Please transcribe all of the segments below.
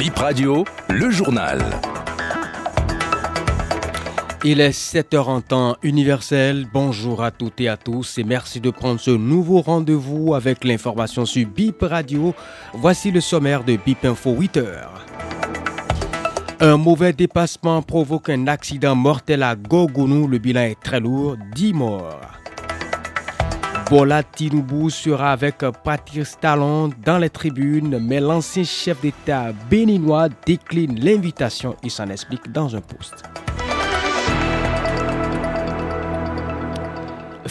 Bip Radio, le journal. Il est 7h en temps universel. Bonjour à toutes et à tous et merci de prendre ce nouveau rendez-vous avec l'information sur BIP Radio. Voici le sommaire de BIP Info 8h. Un mauvais dépassement provoque un accident mortel à Gogounou. Le bilan est très lourd, 10 morts. Bola Tinubu sera avec Patrice Talon dans les tribunes, mais l'ancien chef d'État béninois décline l'invitation. Il s'en explique dans un post.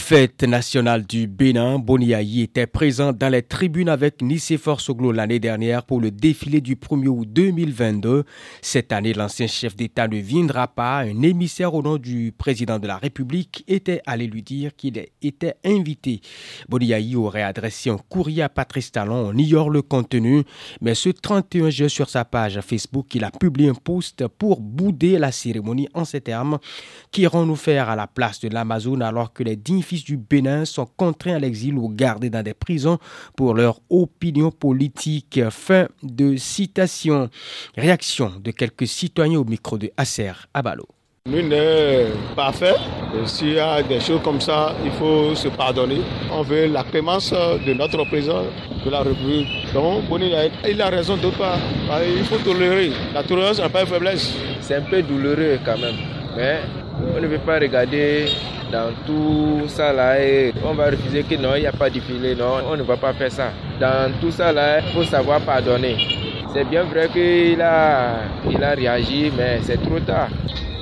Fête nationale du Bénin, Boniaï était présent dans les tribunes avec Nicéphore Soglo l'année dernière pour le défilé du 1er août 2022. Cette année, l'ancien chef d'État ne viendra pas. Un émissaire au nom du président de la République était allé lui dire qu'il était invité. Boniaï aurait adressé un courrier à Patrice Talon. On ignore le contenu, mais ce 31 juin sur sa page Facebook, il a publié un post pour bouder la cérémonie en ces termes. Qu'irons-nous faire à la place de l'Amazon alors que les dignes fils du Bénin sont contraints à l'exil ou gardés dans des prisons pour leur opinion politique. Fin de citation. Réaction de quelques citoyens au micro de Acer Abalo. Nul n'est parfait. S'il y a des choses comme ça, il faut se pardonner. On veut la clémence de notre président de la République. Donc, Boni, il a raison de pas. Il faut tolérer. La tolérance n'a pas de faiblesse. C'est un peu douloureux quand même. Mais on ne veut pas regarder dans tout ça là on va refuser que non, il n'y a pas de filet, non, on ne va pas faire ça. Dans tout ça là, il faut savoir pardonner. C'est bien vrai qu'il a, il a réagi, mais c'est trop tard.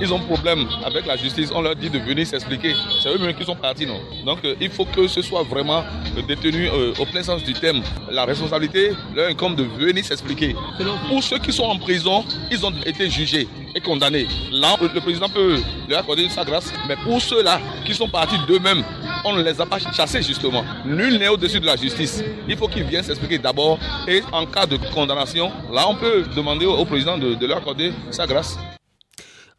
Ils ont problème avec la justice, on leur dit de venir s'expliquer. C'est eux-mêmes qui sont partis, non? Donc euh, il faut que ce soit vraiment euh, détenu euh, au plein sens du thème. La responsabilité leur incombe de venir s'expliquer. Pour ceux qui sont en prison, ils ont été jugés et condamnés. Là, le président peut leur accorder sa grâce, mais pour ceux-là qui sont partis d'eux-mêmes, on ne les a pas chassés justement. Nul n'est au-dessus de la justice. Il faut qu'ils viennent s'expliquer d'abord et en cas de condamnation, là on peut demander au président de, de leur accorder sa grâce.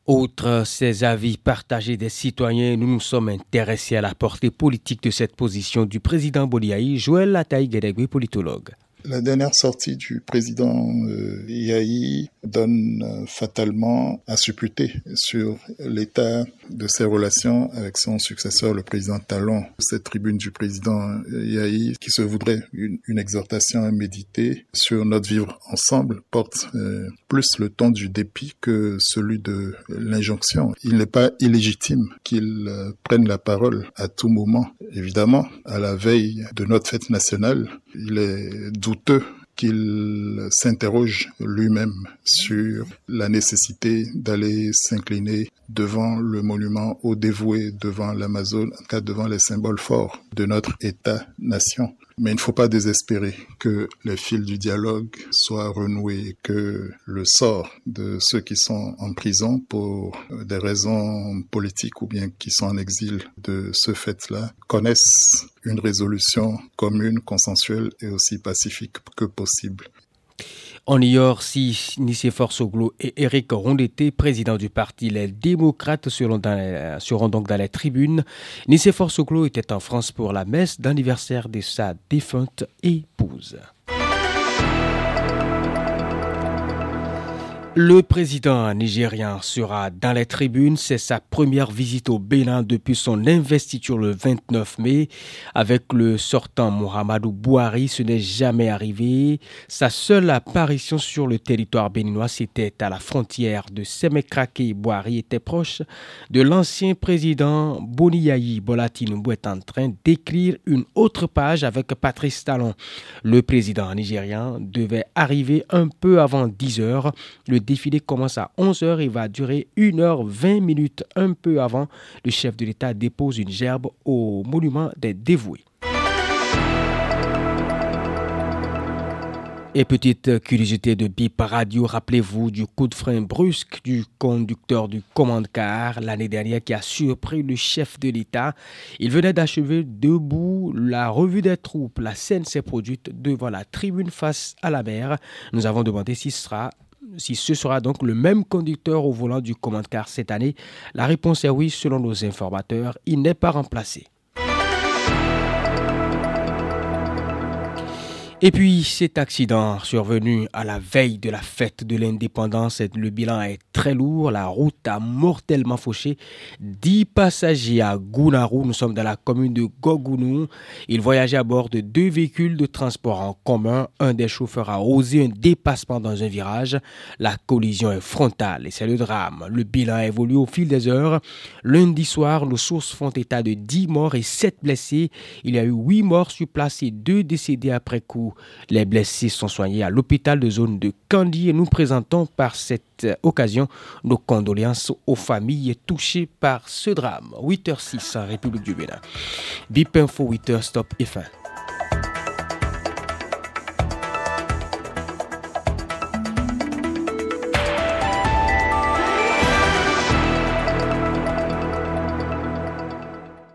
Outre ces avis partagés des citoyens, nous nous sommes intéressés à la portée politique de cette position du président Boliaï, Joël Lataï-Guédégui, politologue. La dernière sortie du président euh, donne euh, fatalement à supputer sur l'état de ses relations avec son successeur, le président Talon. Cette tribune du président Yahi, qui se voudrait une, une, exhortation à méditer sur notre vivre ensemble, porte euh, plus le ton du dépit que celui de l'injonction. Il n'est pas illégitime qu'il euh, prenne la parole à tout moment. Évidemment, à la veille de notre fête nationale, il est douteux qu'il s'interroge lui-même sur la nécessité d'aller s'incliner devant le monument au dévoué, devant l'Amazone, en cas devant les symboles forts de notre État-nation. Mais il ne faut pas désespérer que les fils du dialogue soient renoués, que le sort de ceux qui sont en prison pour des raisons politiques ou bien qui sont en exil de ce fait-là connaissent une résolution commune, consensuelle et aussi pacifique que possible. On ignore si Nicéphore Soglo et Eric Rondeté, président du parti Les Démocrates, seront, donc dans les tribunes. Nicéphore Soglo était en France pour la messe d'anniversaire de sa défunte épouse. Le président nigérien sera dans les tribunes. C'est sa première visite au Bénin depuis son investiture le 29 mai. Avec le sortant Mohamedou Bouhari, ce n'est jamais arrivé. Sa seule apparition sur le territoire béninois, c'était à la frontière de Semekrake. Bouhari était proche de l'ancien président Boniayi Bolatinubu est en train d'écrire une autre page avec Patrice Talon. Le président nigérien devait arriver un peu avant 10 heures. Défilé commence à 11h et va durer 1h20 minutes. Un peu avant, le chef de l'État dépose une gerbe au monument des dévoués. Et petite curiosité de BIP Radio, rappelez-vous du coup de frein brusque du conducteur du commande car l'année dernière qui a surpris le chef de l'État. Il venait d'achever debout la revue des troupes. La scène s'est produite devant la tribune face à la mer. Nous avons demandé si ce sera si ce sera donc le même conducteur au volant du commande car cette année La réponse est oui selon nos informateurs, il n'est pas remplacé. Et puis cet accident survenu à la veille de la fête de l'indépendance, le bilan est très lourd. La route a mortellement fauché. Dix passagers à Gounaru, nous sommes dans la commune de Gogounou. Ils voyageaient à bord de deux véhicules de transport en commun. Un des chauffeurs a osé un dépassement dans un virage. La collision est frontale et c'est le drame. Le bilan évolue au fil des heures. Lundi soir, nos sources font état de 10 morts et 7 blessés. Il y a eu 8 morts sur place et 2 décédés après coup. Les blessés sont soignés à l'hôpital de zone de Candy et nous présentons par cette occasion nos condoléances aux familles touchées par ce drame. 8h06 en République du Bénin. Bip Info 8h Stop et fin.